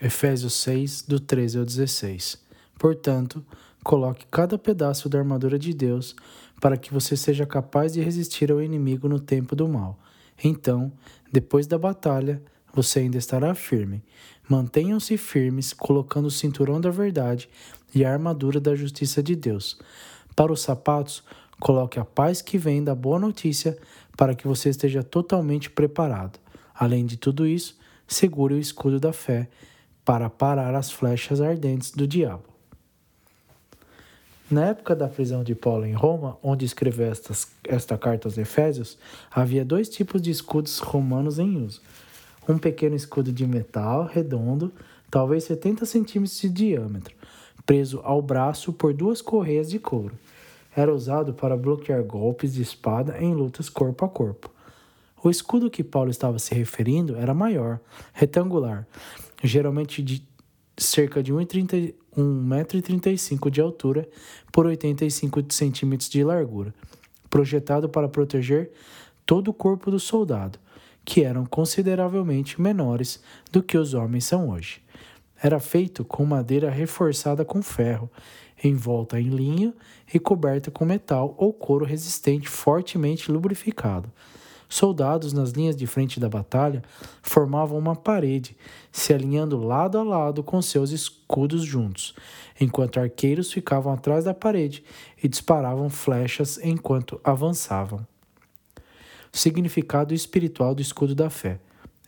Efésios 6, do 13 ao 16. Portanto, coloque cada pedaço da armadura de Deus para que você seja capaz de resistir ao inimigo no tempo do mal. Então, depois da batalha, você ainda estará firme. Mantenham-se firmes, colocando o cinturão da verdade e a armadura da justiça de Deus. Para os sapatos, coloque a paz que vem da boa notícia para que você esteja totalmente preparado. Além de tudo isso, segure o escudo da fé para parar as flechas ardentes do diabo. Na época da prisão de Paulo em Roma, onde escreveu estas, esta carta aos Efésios, havia dois tipos de escudos romanos em uso. Um pequeno escudo de metal redondo, talvez 70 centímetros de diâmetro, preso ao braço por duas correias de couro. Era usado para bloquear golpes de espada em lutas corpo a corpo. O escudo que Paulo estava se referindo era maior, retangular, geralmente de cerca de 1,35m de altura por 85 centímetros de largura, projetado para proteger todo o corpo do soldado, que eram consideravelmente menores do que os homens são hoje. Era feito com madeira reforçada com ferro, envolta em linho e coberta com metal ou couro resistente fortemente lubrificado. Soldados nas linhas de frente da batalha formavam uma parede, se alinhando lado a lado com seus escudos juntos, enquanto arqueiros ficavam atrás da parede e disparavam flechas enquanto avançavam. Significado espiritual do escudo da fé.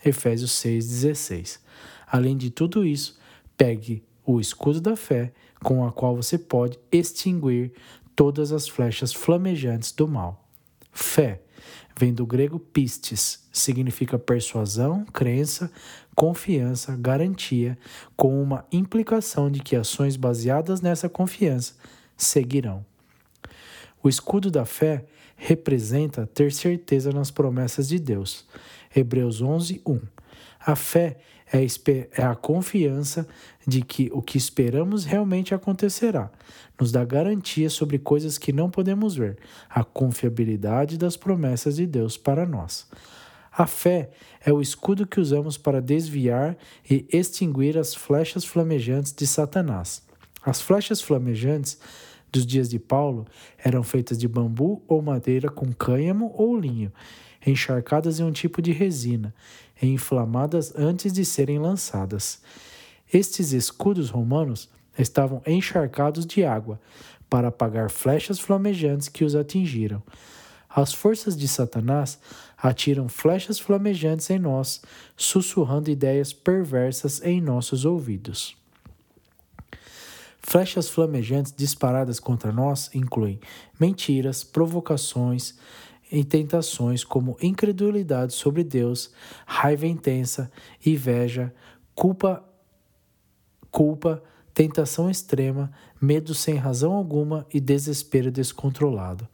Efésios 6,16. Além de tudo isso, pegue o escudo da fé, com a qual você pode extinguir todas as flechas flamejantes do mal. Fé vem do grego pistes, significa persuasão, crença, confiança, garantia, com uma implicação de que ações baseadas nessa confiança seguirão. O escudo da fé representa ter certeza nas promessas de Deus. Hebreus 11, 1. A fé é, é a confiança de que o que esperamos realmente acontecerá. Nos dá garantia sobre coisas que não podemos ver, a confiabilidade das promessas de Deus para nós. A fé é o escudo que usamos para desviar e extinguir as flechas flamejantes de Satanás. As flechas flamejantes dos dias de Paulo eram feitas de bambu ou madeira com cânhamo ou linho, encharcadas em um tipo de resina e inflamadas antes de serem lançadas. Estes escudos romanos estavam encharcados de água para apagar flechas flamejantes que os atingiram. As forças de Satanás atiram flechas flamejantes em nós, sussurrando ideias perversas em nossos ouvidos. Flechas flamejantes disparadas contra nós incluem mentiras, provocações, em tentações como incredulidade sobre Deus, raiva intensa, inveja, culpa, culpa, tentação extrema, medo sem razão alguma e desespero descontrolado.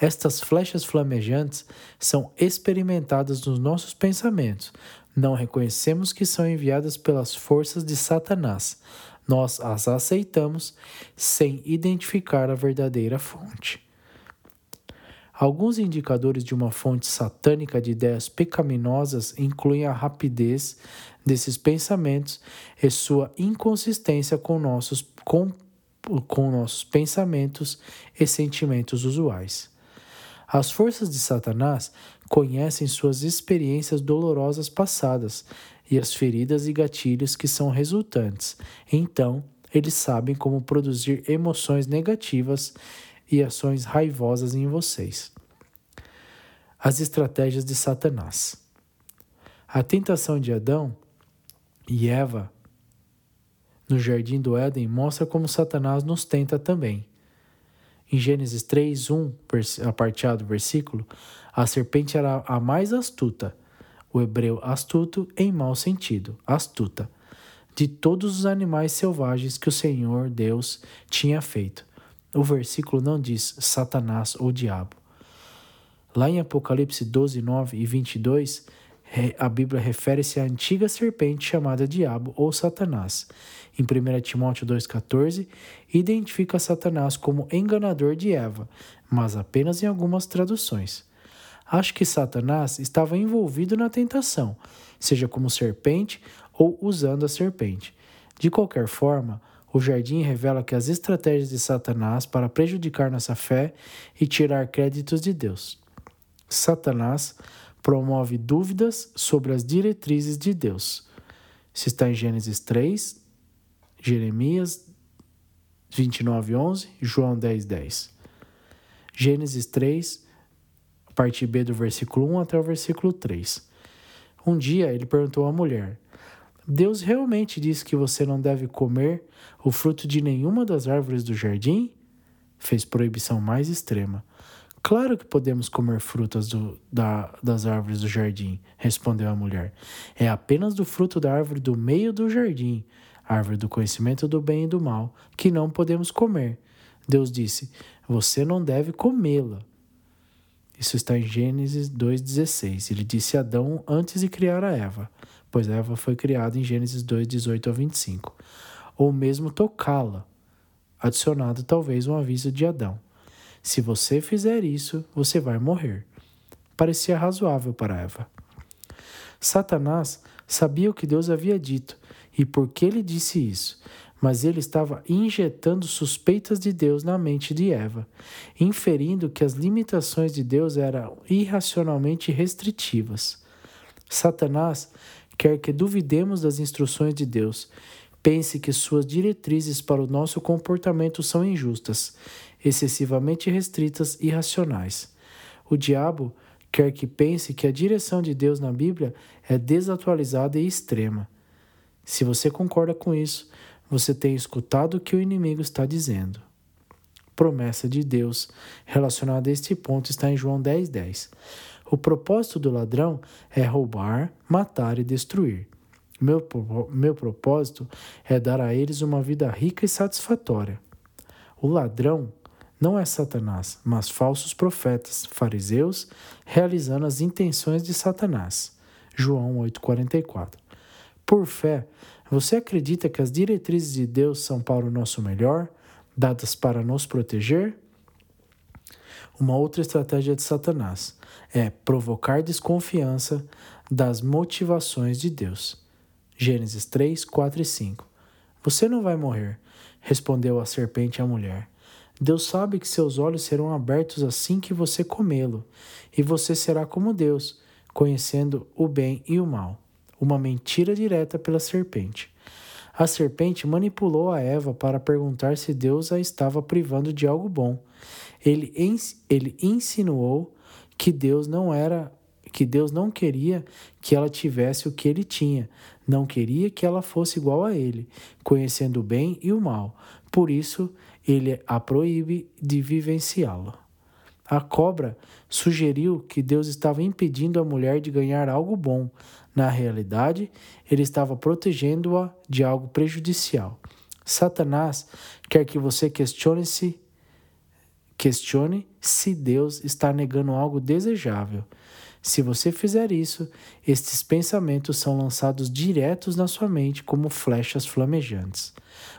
Estas flechas flamejantes são experimentadas nos nossos pensamentos. Não reconhecemos que são enviadas pelas forças de Satanás. Nós as aceitamos sem identificar a verdadeira fonte. Alguns indicadores de uma fonte satânica de ideias pecaminosas incluem a rapidez desses pensamentos e sua inconsistência com nossos, com, com nossos pensamentos e sentimentos usuais. As forças de Satanás conhecem suas experiências dolorosas passadas e as feridas e gatilhos que são resultantes. Então, eles sabem como produzir emoções negativas e ações raivosas em vocês. As estratégias de Satanás. A tentação de Adão e Eva no jardim do Éden mostra como Satanás nos tenta também. Em Gênesis 3, 1, a parte A do versículo, a serpente era a mais astuta, o hebreu astuto em mau sentido, astuta, de todos os animais selvagens que o Senhor Deus tinha feito. O versículo não diz Satanás ou diabo. Lá em Apocalipse 12, 9 e 22, a Bíblia refere-se à antiga serpente chamada Diabo ou Satanás. Em 1 Timóteo 2,14, identifica Satanás como enganador de Eva, mas apenas em algumas traduções. Acho que Satanás estava envolvido na tentação, seja como serpente ou usando a serpente. De qualquer forma, o jardim revela que as estratégias de Satanás para prejudicar nossa fé e tirar créditos de Deus. Satanás promove dúvidas sobre as diretrizes de Deus. Isso está em Gênesis 3, Jeremias 29, 11, João 10, 10. Gênesis 3, parte B do versículo 1 até o versículo 3. Um dia ele perguntou à mulher: Deus realmente disse que você não deve comer o fruto de nenhuma das árvores do jardim? Fez proibição mais extrema. Claro que podemos comer frutas do, da, das árvores do jardim, respondeu a mulher. É apenas do fruto da árvore do meio do jardim, árvore do conhecimento do bem e do mal, que não podemos comer. Deus disse: Você não deve comê-la. Isso está em Gênesis 2,16. Ele disse a Adão antes de criar a Eva, pois Eva foi criada em Gênesis 2,18 a 25. Ou mesmo tocá-la, adicionado talvez um aviso de Adão. Se você fizer isso, você vai morrer. Parecia razoável para Eva. Satanás sabia o que Deus havia dito e por que ele disse isso, mas ele estava injetando suspeitas de Deus na mente de Eva, inferindo que as limitações de Deus eram irracionalmente restritivas. Satanás quer que duvidemos das instruções de Deus, pense que suas diretrizes para o nosso comportamento são injustas excessivamente restritas e racionais. O diabo quer que pense que a direção de Deus na Bíblia é desatualizada e extrema. Se você concorda com isso, você tem escutado o que o inimigo está dizendo. Promessa de Deus relacionada a este ponto está em João 10,10. 10. O propósito do ladrão é roubar, matar e destruir. Meu, meu propósito é dar a eles uma vida rica e satisfatória. O ladrão não é Satanás, mas falsos profetas, fariseus, realizando as intenções de Satanás. João 8,44. Por fé, você acredita que as diretrizes de Deus são para o nosso melhor, dadas para nos proteger? Uma outra estratégia de Satanás é provocar desconfiança das motivações de Deus. Gênesis 3, 4 e 5. Você não vai morrer, respondeu a serpente à mulher. Deus sabe que seus olhos serão abertos assim que você comê-lo, e você será como Deus, conhecendo o bem e o mal. Uma mentira direta pela serpente. A serpente manipulou a Eva para perguntar se Deus a estava privando de algo bom. Ele, ele insinuou que Deus não era que Deus não queria que ela tivesse o que ele tinha, não queria que ela fosse igual a ele, conhecendo o bem e o mal. Por isso, ele a proíbe de vivenciá-la. A cobra sugeriu que Deus estava impedindo a mulher de ganhar algo bom. Na realidade, ele estava protegendo-a de algo prejudicial. Satanás quer que você questione-se questione se Deus está negando algo desejável. Se você fizer isso, estes pensamentos são lançados diretos na sua mente como flechas flamejantes.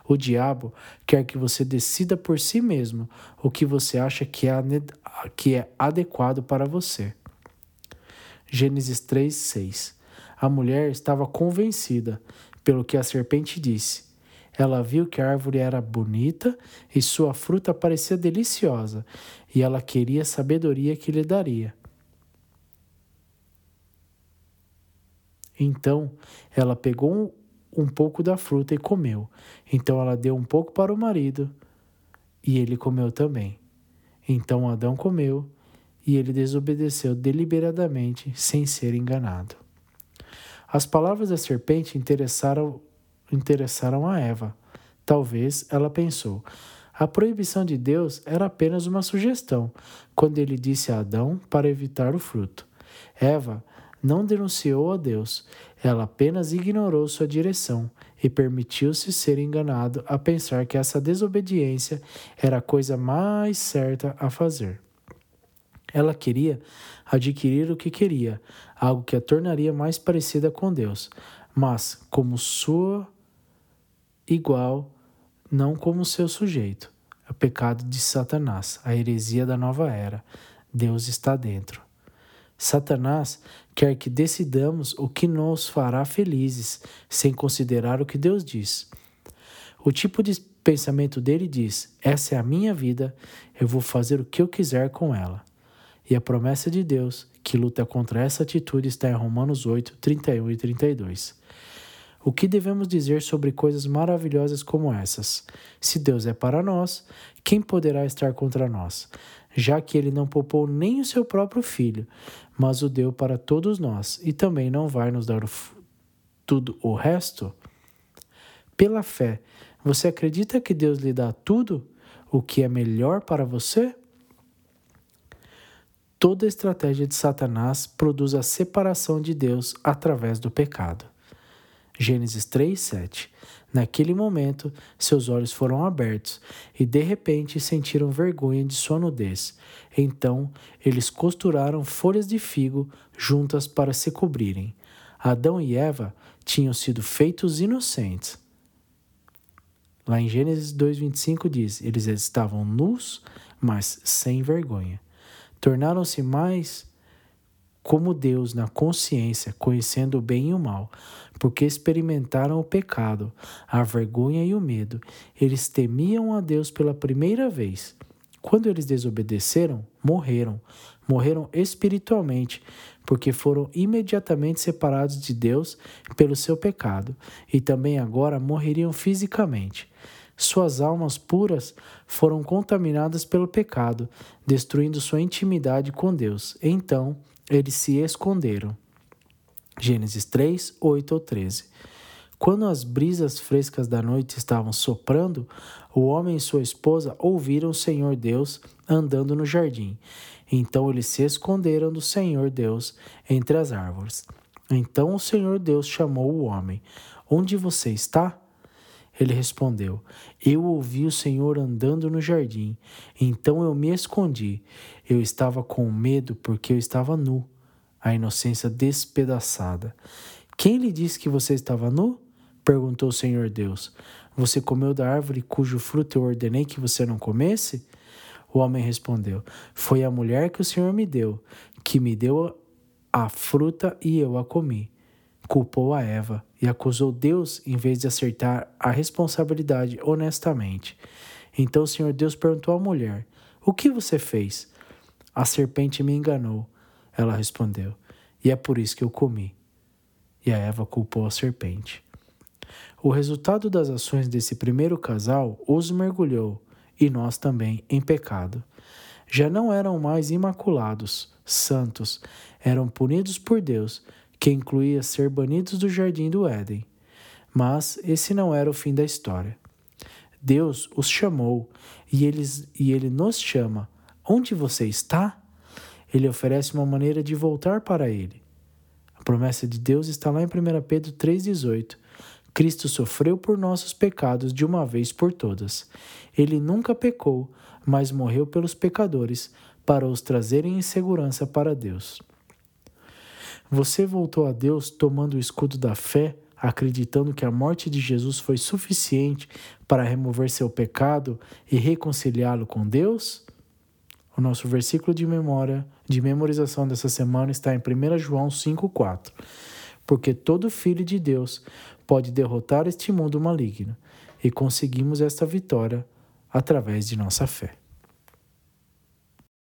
O diabo quer que você decida por si mesmo o que você acha que é, que é adequado para você. Gênesis 3, 6 A mulher estava convencida pelo que a serpente disse. Ela viu que a árvore era bonita e sua fruta parecia deliciosa, e ela queria a sabedoria que lhe daria. Então ela pegou um pouco da fruta e comeu. Então ela deu um pouco para o marido e ele comeu também. Então Adão comeu e ele desobedeceu deliberadamente, sem ser enganado. As palavras da serpente interessaram, interessaram a Eva. Talvez ela pensou: a proibição de Deus era apenas uma sugestão, quando ele disse a Adão para evitar o fruto. Eva não denunciou a Deus, ela apenas ignorou sua direção e permitiu-se ser enganado a pensar que essa desobediência era a coisa mais certa a fazer. Ela queria adquirir o que queria, algo que a tornaria mais parecida com Deus, mas como sua igual, não como seu sujeito. É o pecado de Satanás, a heresia da nova era. Deus está dentro. Satanás quer que decidamos o que nos fará felizes, sem considerar o que Deus diz. O tipo de pensamento dele diz: Essa é a minha vida, eu vou fazer o que eu quiser com ela. E a promessa de Deus, que luta contra essa atitude, está em Romanos 8, 31 e 32. O que devemos dizer sobre coisas maravilhosas como essas? Se Deus é para nós, quem poderá estar contra nós? Já que ele não poupou nem o seu próprio filho, mas o deu para todos nós, e também não vai nos dar o tudo o resto? Pela fé, você acredita que Deus lhe dá tudo o que é melhor para você? Toda estratégia de Satanás produz a separação de Deus através do pecado. Gênesis 3, 7. Naquele momento, seus olhos foram abertos e de repente sentiram vergonha de sua nudez. Então, eles costuraram folhas de figo juntas para se cobrirem. Adão e Eva tinham sido feitos inocentes. Lá em Gênesis 2:25 diz: eles estavam nus, mas sem vergonha. Tornaram-se mais como Deus na consciência, conhecendo o bem e o mal, porque experimentaram o pecado, a vergonha e o medo. Eles temiam a Deus pela primeira vez. Quando eles desobedeceram, morreram. Morreram espiritualmente, porque foram imediatamente separados de Deus pelo seu pecado, e também agora morreriam fisicamente. Suas almas puras foram contaminadas pelo pecado, destruindo sua intimidade com Deus. Então, eles se esconderam. Gênesis 3, 8 ou 13. Quando as brisas frescas da noite estavam soprando, o homem e sua esposa ouviram o Senhor Deus andando no jardim. Então eles se esconderam do Senhor Deus entre as árvores. Então o Senhor Deus chamou o homem: Onde você está? Ele respondeu: Eu ouvi o Senhor andando no jardim, então eu me escondi. Eu estava com medo porque eu estava nu, a inocência despedaçada. Quem lhe disse que você estava nu? perguntou o Senhor Deus. Você comeu da árvore cujo fruto eu ordenei que você não comesse? O homem respondeu: Foi a mulher que o Senhor me deu, que me deu a fruta e eu a comi culpou a Eva e acusou Deus em vez de acertar a responsabilidade honestamente. Então o Senhor Deus perguntou à mulher: O que você fez? A serpente me enganou. Ela respondeu: E é por isso que eu comi. E a Eva culpou a serpente. O resultado das ações desse primeiro casal os mergulhou, e nós também, em pecado. Já não eram mais imaculados, santos, eram punidos por Deus que incluía ser banidos do jardim do Éden. Mas esse não era o fim da história. Deus os chamou e, eles, e ele nos chama. Onde você está? Ele oferece uma maneira de voltar para ele. A promessa de Deus está lá em 1 Pedro 3,18. Cristo sofreu por nossos pecados de uma vez por todas. Ele nunca pecou, mas morreu pelos pecadores para os trazerem em segurança para Deus. Você voltou a Deus tomando o escudo da fé, acreditando que a morte de Jesus foi suficiente para remover seu pecado e reconciliá-lo com Deus? O nosso versículo de memória, de memorização dessa semana está em 1 João 5,4. Porque todo filho de Deus pode derrotar este mundo maligno, e conseguimos esta vitória através de nossa fé.